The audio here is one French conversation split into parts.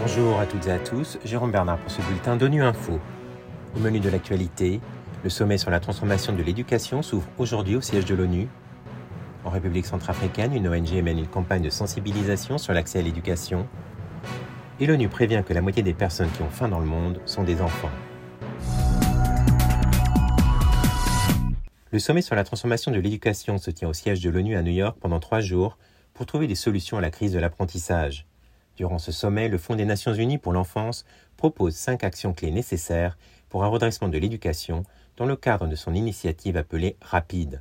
Bonjour à toutes et à tous, Jérôme Bernard pour ce bulletin d'ONU Info. Au menu de l'actualité, le sommet sur la transformation de l'éducation s'ouvre aujourd'hui au siège de l'ONU. En République centrafricaine, une ONG mène une campagne de sensibilisation sur l'accès à l'éducation. Et l'ONU prévient que la moitié des personnes qui ont faim dans le monde sont des enfants. Le sommet sur la transformation de l'éducation se tient au siège de l'ONU à New York pendant trois jours pour trouver des solutions à la crise de l'apprentissage. Durant ce sommet, le Fonds des Nations Unies pour l'enfance propose cinq actions clés nécessaires pour un redressement de l'éducation dans le cadre de son initiative appelée Rapide.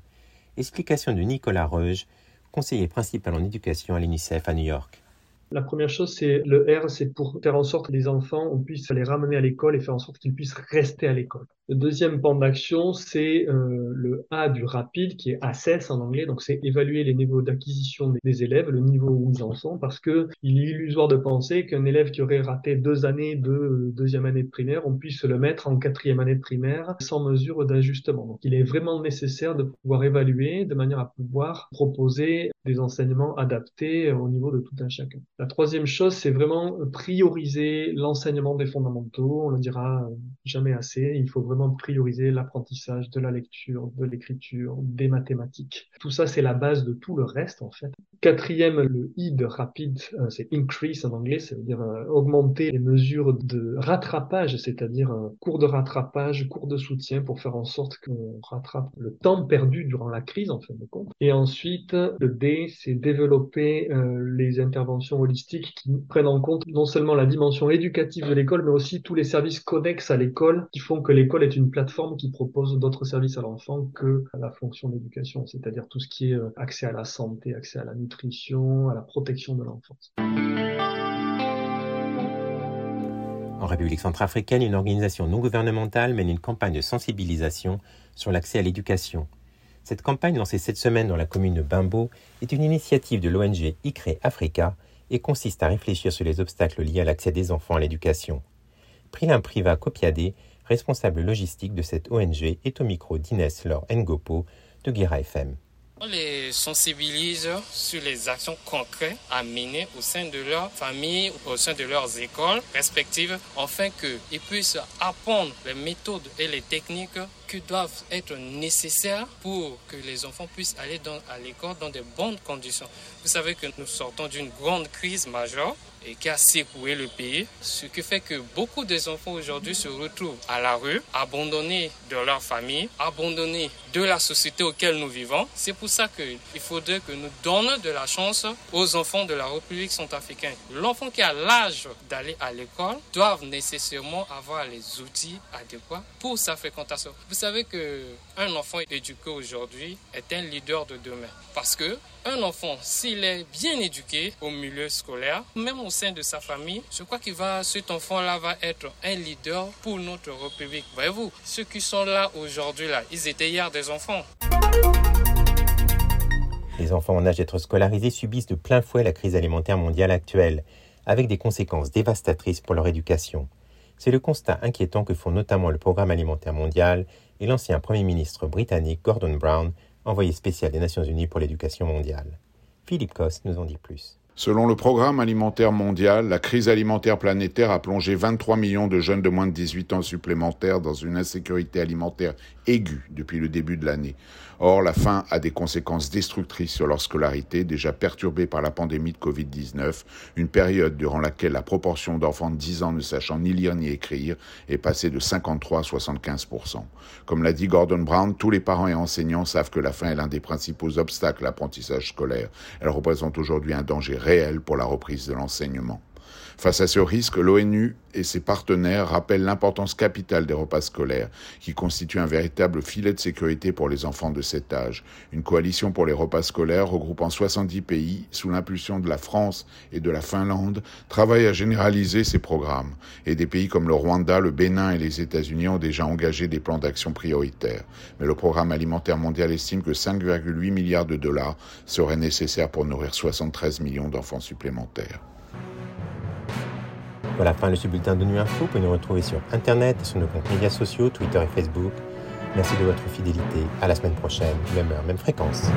Explication de Nicolas Reuge, conseiller principal en éducation à l'UNICEF à New York. La première chose, c'est le R, c'est pour faire en sorte que les enfants, on puisse les ramener à l'école et faire en sorte qu'ils puissent rester à l'école. Le deuxième pan d'action, c'est euh, le A du rapide, qui est ACES en anglais, donc c'est évaluer les niveaux d'acquisition des élèves, le niveau où ils en sont, parce que il est illusoire de penser qu'un élève qui aurait raté deux années de deuxième année de primaire, on puisse le mettre en quatrième année de primaire sans mesure d'ajustement. Donc il est vraiment nécessaire de pouvoir évaluer de manière à pouvoir proposer des enseignements adaptés au niveau de tout un chacun. La troisième chose, c'est vraiment prioriser l'enseignement des fondamentaux. On le dira jamais assez. Il faut vraiment prioriser l'apprentissage de la lecture, de l'écriture, des mathématiques. Tout ça, c'est la base de tout le reste, en fait. Quatrième, le I de rapide, euh, c'est increase en anglais, ça veut dire euh, augmenter les mesures de rattrapage, c'est-à-dire un cours de rattrapage, cours de soutien pour faire en sorte qu'on rattrape le temps perdu durant la crise, en fin de compte. Et ensuite, le D, c'est développer euh, les interventions holistiques qui prennent en compte non seulement la dimension éducative de l'école, mais aussi tous les services connexes à l'école qui font que l'école est une plateforme qui propose d'autres services à l'enfant que la fonction d'éducation, c'est-à-dire tout ce qui est euh, accès à la santé, accès à la nutrition, à la protection de l'enfance. En République centrafricaine, une organisation non gouvernementale mène une campagne de sensibilisation sur l'accès à l'éducation. Cette campagne, lancée cette semaine dans la commune de Bimbo, est une initiative de l'ONG ICRE Africa et consiste à réfléchir sur les obstacles liés à l'accès des enfants à l'éducation. Prilin Priva Kopiade, responsable logistique de cette ONG, est au micro d'Inès Laure Ngopo de Guira FM. On les sensibilise sur les actions concrètes à mener au sein de leur famille, au sein de leurs écoles respectives, afin qu'ils puissent apprendre les méthodes et les techniques qui doivent être nécessaires pour que les enfants puissent aller à l'école dans de bonnes conditions. Vous savez que nous sortons d'une grande crise majeure et qui a secoué le pays, ce qui fait que beaucoup des enfants aujourd'hui se retrouvent à la rue, abandonnés de leur famille, abandonnés de la société auquel nous vivons. C'est pour ça qu'il faudrait que nous donnions de la chance aux enfants de la République centrafricaine. L'enfant qui a l'âge d'aller à l'école doit nécessairement avoir les outils adéquats pour sa fréquentation. Vous savez que un enfant éduqué aujourd'hui est un leader de demain parce que un enfant s'il est bien éduqué au milieu scolaire, même au sein de sa famille, je crois qu'il va cet enfant-là va être un leader pour notre République. Voyez-vous, ceux qui sont là aujourd'hui là, ils étaient hier des enfants. Les enfants en âge d'être scolarisés subissent de plein fouet la crise alimentaire mondiale actuelle, avec des conséquences dévastatrices pour leur éducation. C'est le constat inquiétant que font notamment le Programme alimentaire mondial et l'ancien Premier ministre britannique Gordon Brown, envoyé spécial des Nations Unies pour l'éducation mondiale. Philippe Coste nous en dit plus. Selon le Programme alimentaire mondial, la crise alimentaire planétaire a plongé 23 millions de jeunes de moins de 18 ans supplémentaires dans une insécurité alimentaire aiguë depuis le début de l'année. Or, la faim a des conséquences destructrices sur leur scolarité, déjà perturbée par la pandémie de Covid-19, une période durant laquelle la proportion d'enfants de 10 ans ne sachant ni lire ni écrire est passée de 53 à 75 Comme l'a dit Gordon Brown, tous les parents et enseignants savent que la faim est l'un des principaux obstacles à l'apprentissage scolaire. Elle représente aujourd'hui un danger pour la reprise de l'enseignement. Face à ce risque, l'ONU et ses partenaires rappellent l'importance capitale des repas scolaires, qui constituent un véritable filet de sécurité pour les enfants de cet âge. Une coalition pour les repas scolaires regroupant 70 pays, sous l'impulsion de la France et de la Finlande, travaille à généraliser ces programmes. Et des pays comme le Rwanda, le Bénin et les États-Unis ont déjà engagé des plans d'action prioritaires. Mais le programme alimentaire mondial estime que 5,8 milliards de dollars seraient nécessaires pour nourrir 73 millions d'enfants supplémentaires. Voilà, fin de ce bulletin de Nuit Info. Vous pouvez nous retrouver sur Internet et sur nos comptes médias sociaux, Twitter et Facebook. Merci de votre fidélité. À la semaine prochaine, même heure, même fréquence.